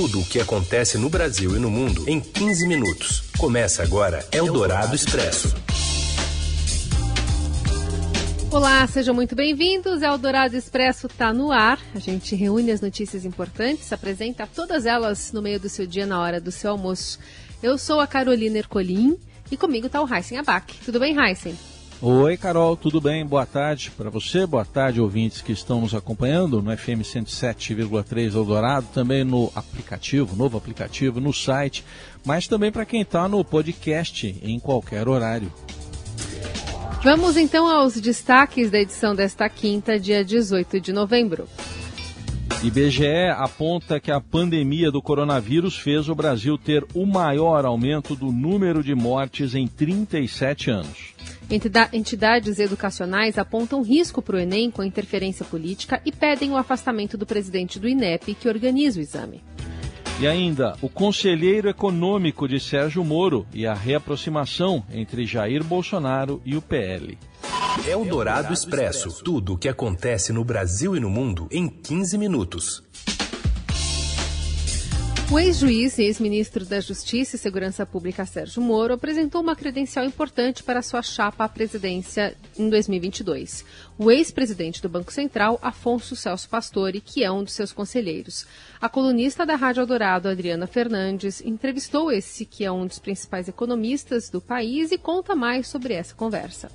Tudo o que acontece no Brasil e no mundo em 15 minutos. Começa agora Eldorado Expresso. Olá, sejam muito bem-vindos. Eldorado Expresso está no ar. A gente reúne as notícias importantes, apresenta todas elas no meio do seu dia, na hora do seu almoço. Eu sou a Carolina Ercolim e comigo está o Heisen Abac. Tudo bem, Heisen? Oi, Carol, tudo bem? Boa tarde para você, boa tarde, ouvintes que estão nos acompanhando no FM 107,3 Eldorado, também no aplicativo, novo aplicativo, no site, mas também para quem está no podcast em qualquer horário. Vamos então aos destaques da edição desta quinta, dia 18 de novembro. IBGE aponta que a pandemia do coronavírus fez o Brasil ter o maior aumento do número de mortes em 37 anos. Entidades educacionais apontam risco para o Enem com interferência política e pedem o afastamento do presidente do INEP, que organiza o exame. E ainda, o conselheiro econômico de Sérgio Moro e a reaproximação entre Jair Bolsonaro e o PL. É o Dourado Expresso. Tudo o que acontece no Brasil e no mundo em 15 minutos. O ex-juiz e ex-ministro da Justiça e Segurança Pública Sérgio Moro apresentou uma credencial importante para sua chapa à presidência em 2022. O ex-presidente do Banco Central, Afonso Celso Pastore, que é um dos seus conselheiros. A colunista da Rádio Eldorado, Adriana Fernandes, entrevistou esse que é um dos principais economistas do país e conta mais sobre essa conversa.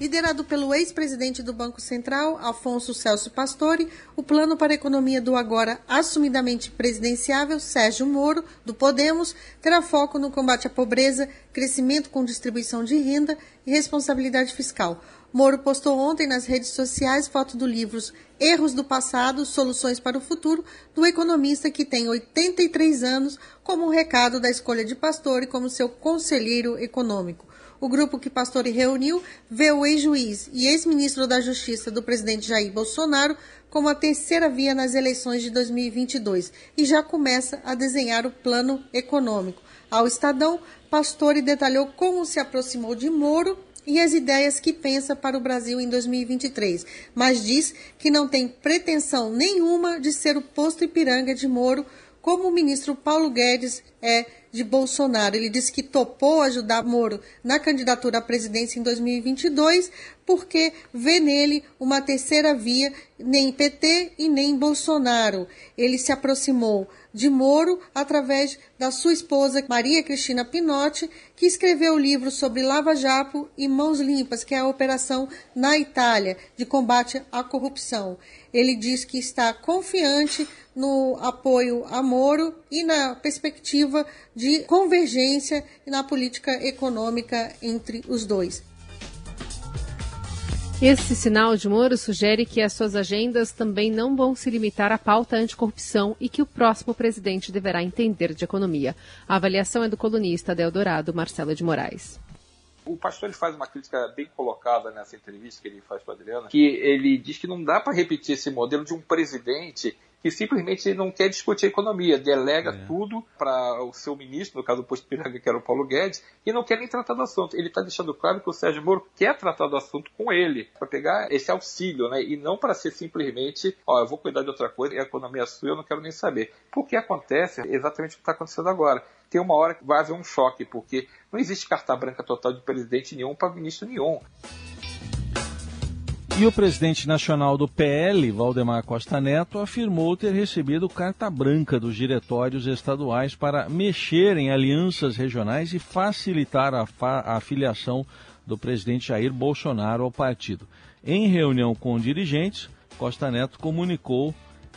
Liderado pelo ex-presidente do Banco Central, Afonso Celso Pastore, o plano para a economia do agora assumidamente presidenciável Sérgio Moro, do Podemos, terá foco no combate à pobreza, crescimento com distribuição de renda e responsabilidade fiscal. Moro postou ontem nas redes sociais foto do livro Erros do Passado, Soluções para o Futuro, do economista que tem 83 anos, como um recado da escolha de Pastore como seu conselheiro econômico. O grupo que Pastore reuniu vê o ex-juiz e ex-ministro da Justiça do presidente Jair Bolsonaro como a terceira via nas eleições de 2022 e já começa a desenhar o plano econômico. Ao Estadão, Pastore detalhou como se aproximou de Moro e as ideias que pensa para o Brasil em 2023, mas diz que não tem pretensão nenhuma de ser o posto Ipiranga de Moro, como o ministro Paulo Guedes é de Bolsonaro. Ele disse que topou ajudar Moro na candidatura à presidência em 2022 porque vê nele uma terceira via, nem PT e nem Bolsonaro. Ele se aproximou de Moro através da sua esposa Maria Cristina Pinotti, que escreveu o livro sobre Lava Jato e Mãos Limpas, que é a operação na Itália de combate à corrupção. Ele diz que está confiante no apoio a Moro e na perspectiva de convergência na política econômica entre os dois. Esse sinal de Moro sugere que as suas agendas também não vão se limitar à pauta anticorrupção e que o próximo presidente deverá entender de economia. A avaliação é do colunista da Eldorado, Marcelo de Moraes. O pastor ele faz uma crítica bem colocada nessa entrevista que ele faz para Adriana, que ele diz que não dá para repetir esse modelo de um presidente que simplesmente não quer discutir a economia, delega é. tudo para o seu ministro, no caso do posto Piranga, que era o Paulo Guedes, e não quer nem tratar do assunto. Ele está deixando claro que o Sérgio Moro quer tratar do assunto com ele, para pegar esse auxílio, né? E não para ser simplesmente, ó, eu vou cuidar de outra coisa e a economia é sua, eu não quero nem saber. Porque acontece exatamente o que está acontecendo agora. Tem uma hora que vai haver um choque, porque não existe carta branca total de presidente nenhum para ministro nenhum. E o presidente nacional do PL, Valdemar Costa Neto, afirmou ter recebido carta branca dos diretórios estaduais para mexer em alianças regionais e facilitar a, fa a afiliação do presidente Jair Bolsonaro ao partido. Em reunião com dirigentes, Costa Neto comunicou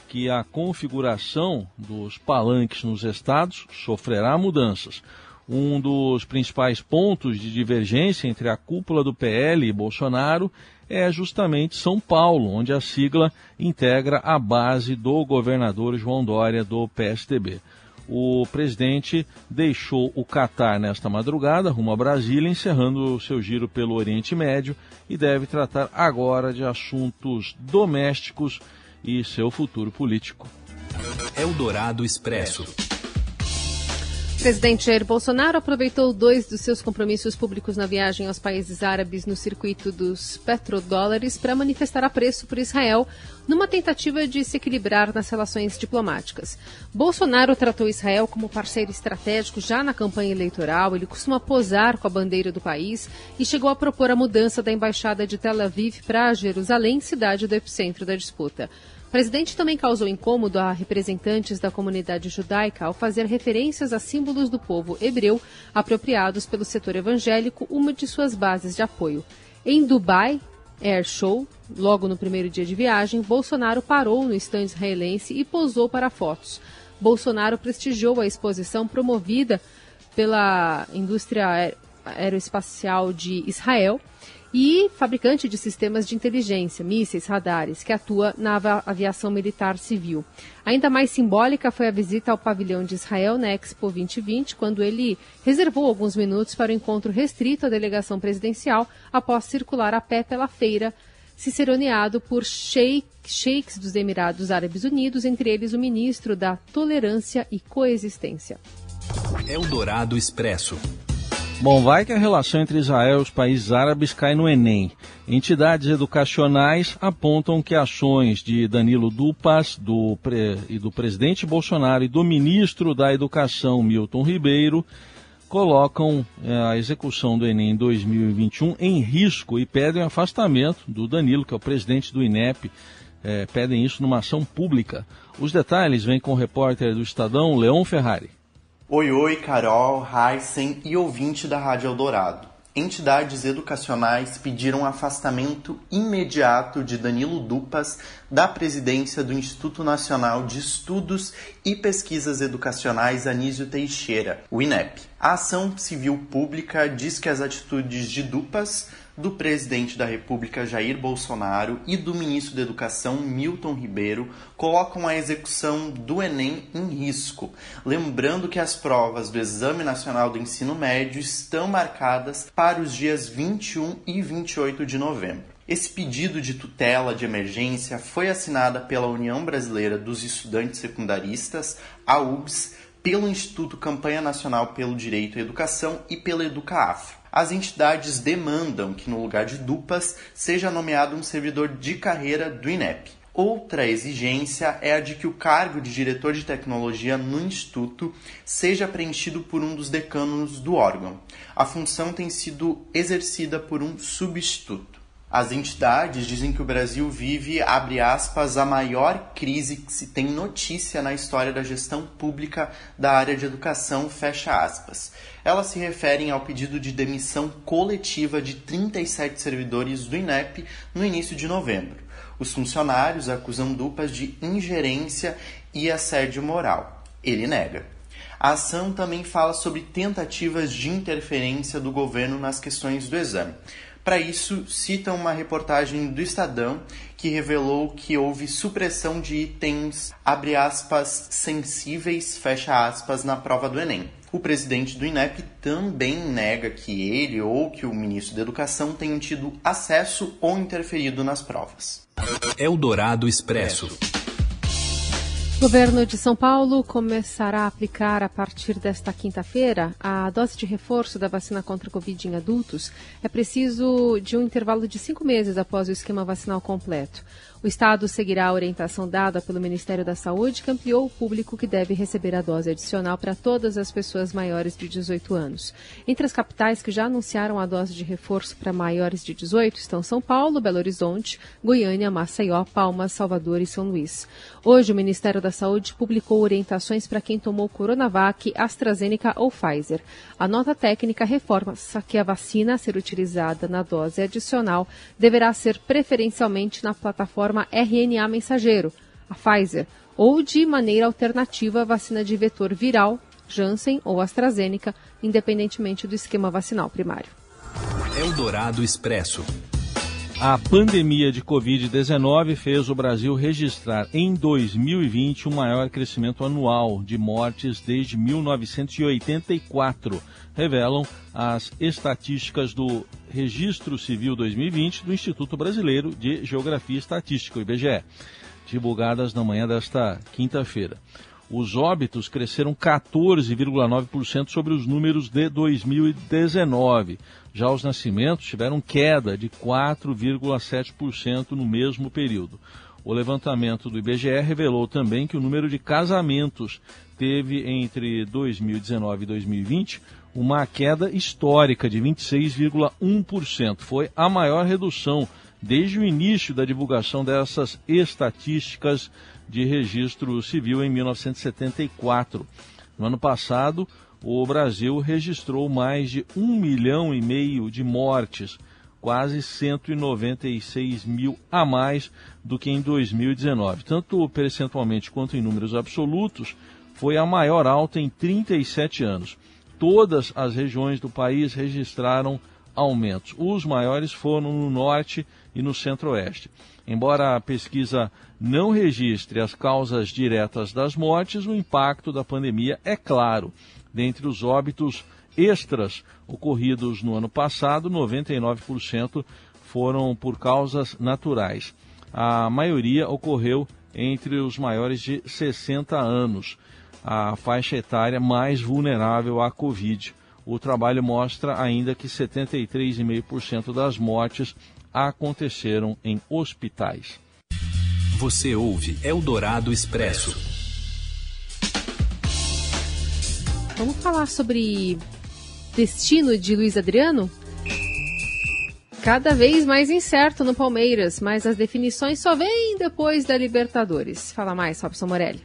que a configuração dos palanques nos estados sofrerá mudanças. Um dos principais pontos de divergência entre a cúpula do PL e Bolsonaro é justamente São Paulo, onde a sigla integra a base do governador João Dória do PSDB. O presidente deixou o Catar nesta madrugada, rumo a Brasília, encerrando o seu giro pelo Oriente Médio e deve tratar agora de assuntos domésticos e seu futuro político. Eldorado Expresso. Presidente Jair Bolsonaro aproveitou dois dos seus compromissos públicos na viagem aos países árabes no circuito dos petrodólares para manifestar apreço por Israel, numa tentativa de se equilibrar nas relações diplomáticas. Bolsonaro tratou Israel como parceiro estratégico já na campanha eleitoral, ele costuma posar com a bandeira do país e chegou a propor a mudança da embaixada de Tel Aviv para Jerusalém, cidade do epicentro da disputa. O presidente também causou incômodo a representantes da comunidade judaica ao fazer referências a símbolos do povo hebreu apropriados pelo setor evangélico, uma de suas bases de apoio. Em Dubai Air Show, logo no primeiro dia de viagem, Bolsonaro parou no estande israelense e posou para fotos. Bolsonaro prestigiou a exposição promovida pela indústria aeroespacial de Israel e fabricante de sistemas de inteligência, mísseis, radares, que atua na aviação militar civil. Ainda mais simbólica foi a visita ao pavilhão de Israel na Expo 2020, quando ele reservou alguns minutos para o encontro restrito à delegação presidencial após circular a pé pela feira, ciceroneado por sheik, sheiks dos Emirados Árabes Unidos, entre eles o ministro da Tolerância e Coexistência. Eldorado Expresso. Bom, vai que a relação entre Israel e os países árabes cai no Enem. Entidades educacionais apontam que ações de Danilo Dupas do, e do presidente Bolsonaro e do ministro da Educação, Milton Ribeiro, colocam é, a execução do Enem 2021 em risco e pedem afastamento do Danilo, que é o presidente do INEP. É, pedem isso numa ação pública. Os detalhes vêm com o repórter do Estadão, Leon Ferrari. Oi, oi, Carol, Heisen e ouvinte da Rádio Eldorado. Entidades educacionais pediram afastamento imediato de Danilo Dupas da presidência do Instituto Nacional de Estudos e Pesquisas Educacionais Anísio Teixeira, o INEP. A ação civil pública diz que as atitudes de Dupas do presidente da República Jair Bolsonaro e do ministro da Educação Milton Ribeiro colocam a execução do Enem em risco. Lembrando que as provas do Exame Nacional do Ensino Médio estão marcadas para os dias 21 e 28 de novembro. Esse pedido de tutela de emergência foi assinada pela União Brasileira dos Estudantes Secundaristas, a UBS, pelo Instituto Campanha Nacional pelo Direito à Educação e pela EducaAfro as entidades demandam que, no lugar de dupas, seja nomeado um servidor de carreira do INEP. Outra exigência é a de que o cargo de diretor de tecnologia no Instituto seja preenchido por um dos decanos do órgão. A função tem sido exercida por um substituto. As entidades dizem que o Brasil vive, abre aspas, a maior crise que se tem notícia na história da gestão pública da área de educação, fecha aspas. Elas se referem ao pedido de demissão coletiva de 37 servidores do INEP no início de novembro. Os funcionários acusam Dupas de ingerência e assédio moral. Ele nega. A ação também fala sobre tentativas de interferência do governo nas questões do exame. Para isso, cita uma reportagem do Estadão que revelou que houve supressão de itens, abre aspas, sensíveis, fecha aspas, na prova do Enem. O presidente do INEP também nega que ele ou que o ministro da Educação tenham tido acesso ou interferido nas provas. Eldorado Expresso. O governo de São Paulo começará a aplicar a partir desta quinta-feira a dose de reforço da vacina contra a Covid em adultos. É preciso de um intervalo de cinco meses após o esquema vacinal completo. O Estado seguirá a orientação dada pelo Ministério da Saúde, que ampliou o público que deve receber a dose adicional para todas as pessoas maiores de 18 anos. Entre as capitais que já anunciaram a dose de reforço para maiores de 18 estão São Paulo, Belo Horizonte, Goiânia, Maceió, Palmas, Salvador e São Luís. Hoje, o Ministério da Saúde publicou orientações para quem tomou Coronavac, AstraZeneca ou Pfizer. A nota técnica reforma que a vacina a ser utilizada na dose adicional deverá ser preferencialmente na plataforma RNA mensageiro, a Pfizer, ou de maneira alternativa a vacina de vetor viral, Janssen ou AstraZeneca, independentemente do esquema vacinal primário. Eldorado Expresso. A pandemia de Covid-19 fez o Brasil registrar em 2020 o maior crescimento anual de mortes desde 1984, revelam as estatísticas do Registro Civil 2020 do Instituto Brasileiro de Geografia e Estatística, o IBGE, divulgadas na manhã desta quinta-feira. os óbitos cresceram 14,9% sobre os números de 2019. Já os nascimentos tiveram queda de 4,7% no mesmo período. O levantamento do IBGE revelou também que o número de casamentos teve entre 2019 e 2020 uma queda histórica de 26,1%. Foi a maior redução desde o início da divulgação dessas estatísticas de registro civil em 1974. No ano passado, o Brasil registrou mais de um milhão e meio de mortes, quase 196 mil a mais do que em 2019. Tanto percentualmente quanto em números absolutos, foi a maior alta em 37 anos. Todas as regiões do país registraram aumentos. Os maiores foram no norte e no centro-oeste. Embora a pesquisa não registre as causas diretas das mortes, o impacto da pandemia é claro. Dentre os óbitos extras ocorridos no ano passado, 99% foram por causas naturais. A maioria ocorreu entre os maiores de 60 anos, a faixa etária mais vulnerável à Covid. O trabalho mostra ainda que 73,5% das mortes aconteceram em hospitais. Você ouve Eldorado Expresso. Vamos falar sobre destino de Luiz Adriano? Cada vez mais incerto no Palmeiras, mas as definições só vêm depois da Libertadores. Fala mais, Robson Morelli.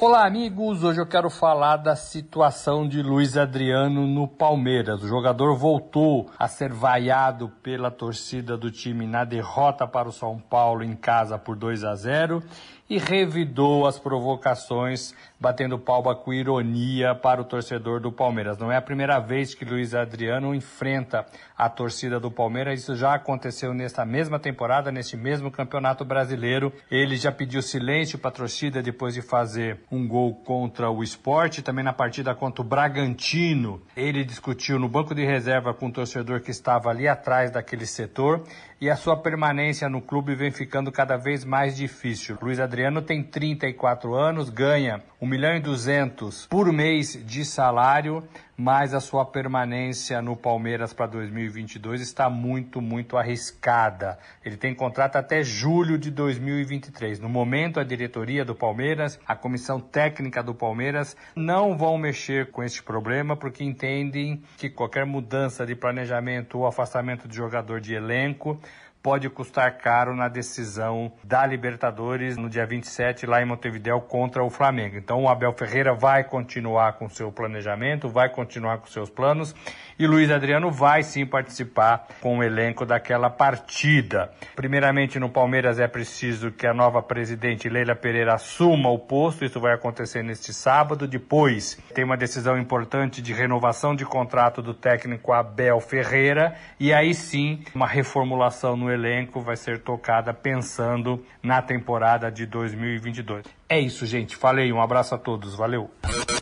Olá, amigos. Hoje eu quero falar da situação de Luiz Adriano no Palmeiras. O jogador voltou a ser vaiado pela torcida do time na derrota para o São Paulo em casa por 2 a 0 e revidou as provocações, batendo palma com ironia para o torcedor do Palmeiras. Não é a primeira vez que Luiz Adriano enfrenta a torcida do Palmeiras, isso já aconteceu nesta mesma temporada, neste mesmo campeonato brasileiro. Ele já pediu silêncio para a torcida depois de fazer um gol contra o esporte, também na partida contra o Bragantino. Ele discutiu no banco de reserva com o torcedor que estava ali atrás daquele setor e a sua permanência no clube vem ficando cada vez mais difícil. Luiz Adriano tem 34 anos, ganha 1 milhão e 200 por mês de salário, mas a sua permanência no Palmeiras para 2022 está muito, muito arriscada. Ele tem contrato até julho de 2023. No momento, a diretoria do Palmeiras, a comissão técnica do Palmeiras não vão mexer com este problema porque entendem que qualquer mudança de planejamento ou afastamento de jogador de elenco pode custar caro na decisão da Libertadores no dia 27 lá em Montevideo contra o Flamengo. Então o Abel Ferreira vai continuar com seu planejamento, vai continuar com seus planos e Luiz Adriano vai sim participar com o elenco daquela partida. Primeiramente no Palmeiras é preciso que a nova presidente Leila Pereira assuma o posto, isso vai acontecer neste sábado. Depois tem uma decisão importante de renovação de contrato do técnico Abel Ferreira e aí sim uma reformulação no elenco vai ser tocada pensando na temporada de 2022. É isso, gente. Falei, um abraço a todos. Valeu.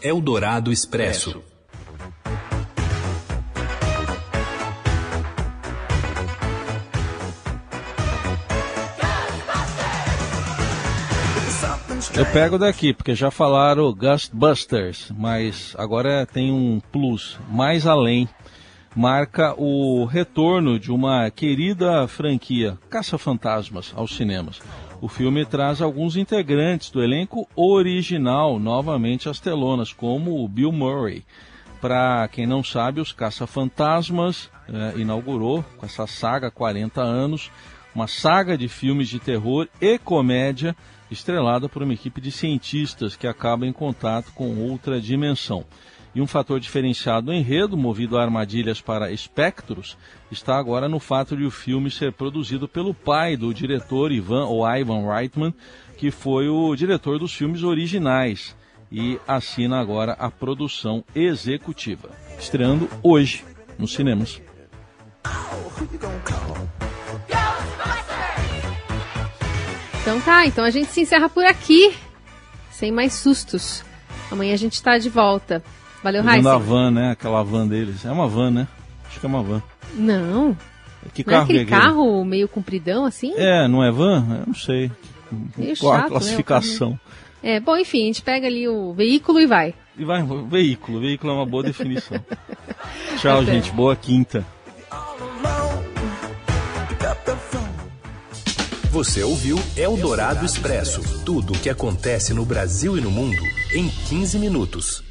Eldorado Expresso. Eu pego daqui, porque já falaram Ghostbusters, mas agora tem um plus, mais além. Marca o retorno de uma querida franquia, Caça-Fantasmas, aos cinemas. O filme traz alguns integrantes do elenco original novamente às telonas, como o Bill Murray. Para quem não sabe, os Caça-Fantasmas eh, inaugurou com essa saga 40 anos, uma saga de filmes de terror e comédia estrelada por uma equipe de cientistas que acaba em contato com outra dimensão. E um fator diferenciado no enredo, movido a armadilhas para espectros, está agora no fato de o filme ser produzido pelo pai do diretor Ivan ou Ivan Reitman, que foi o diretor dos filmes originais e assina agora a produção executiva, estreando hoje nos cinemas. Então tá, então a gente se encerra por aqui, sem mais sustos. Amanhã a gente está de volta. Valeu, Raíssa. a van, né? Aquela van deles. É uma van, né? Acho que é uma van. Não. Que não é carro é aquele, é aquele carro meio compridão assim? É, não é van? Eu não sei. Meio Qual chato, né, a né? classificação? Né? É, bom, enfim, a gente pega ali o veículo e vai. E vai, veículo. Veículo é uma boa definição. Tchau, tá Até. gente. Boa quinta. Você ouviu Eldorado Expresso tudo o que acontece no Brasil e no mundo em 15 minutos.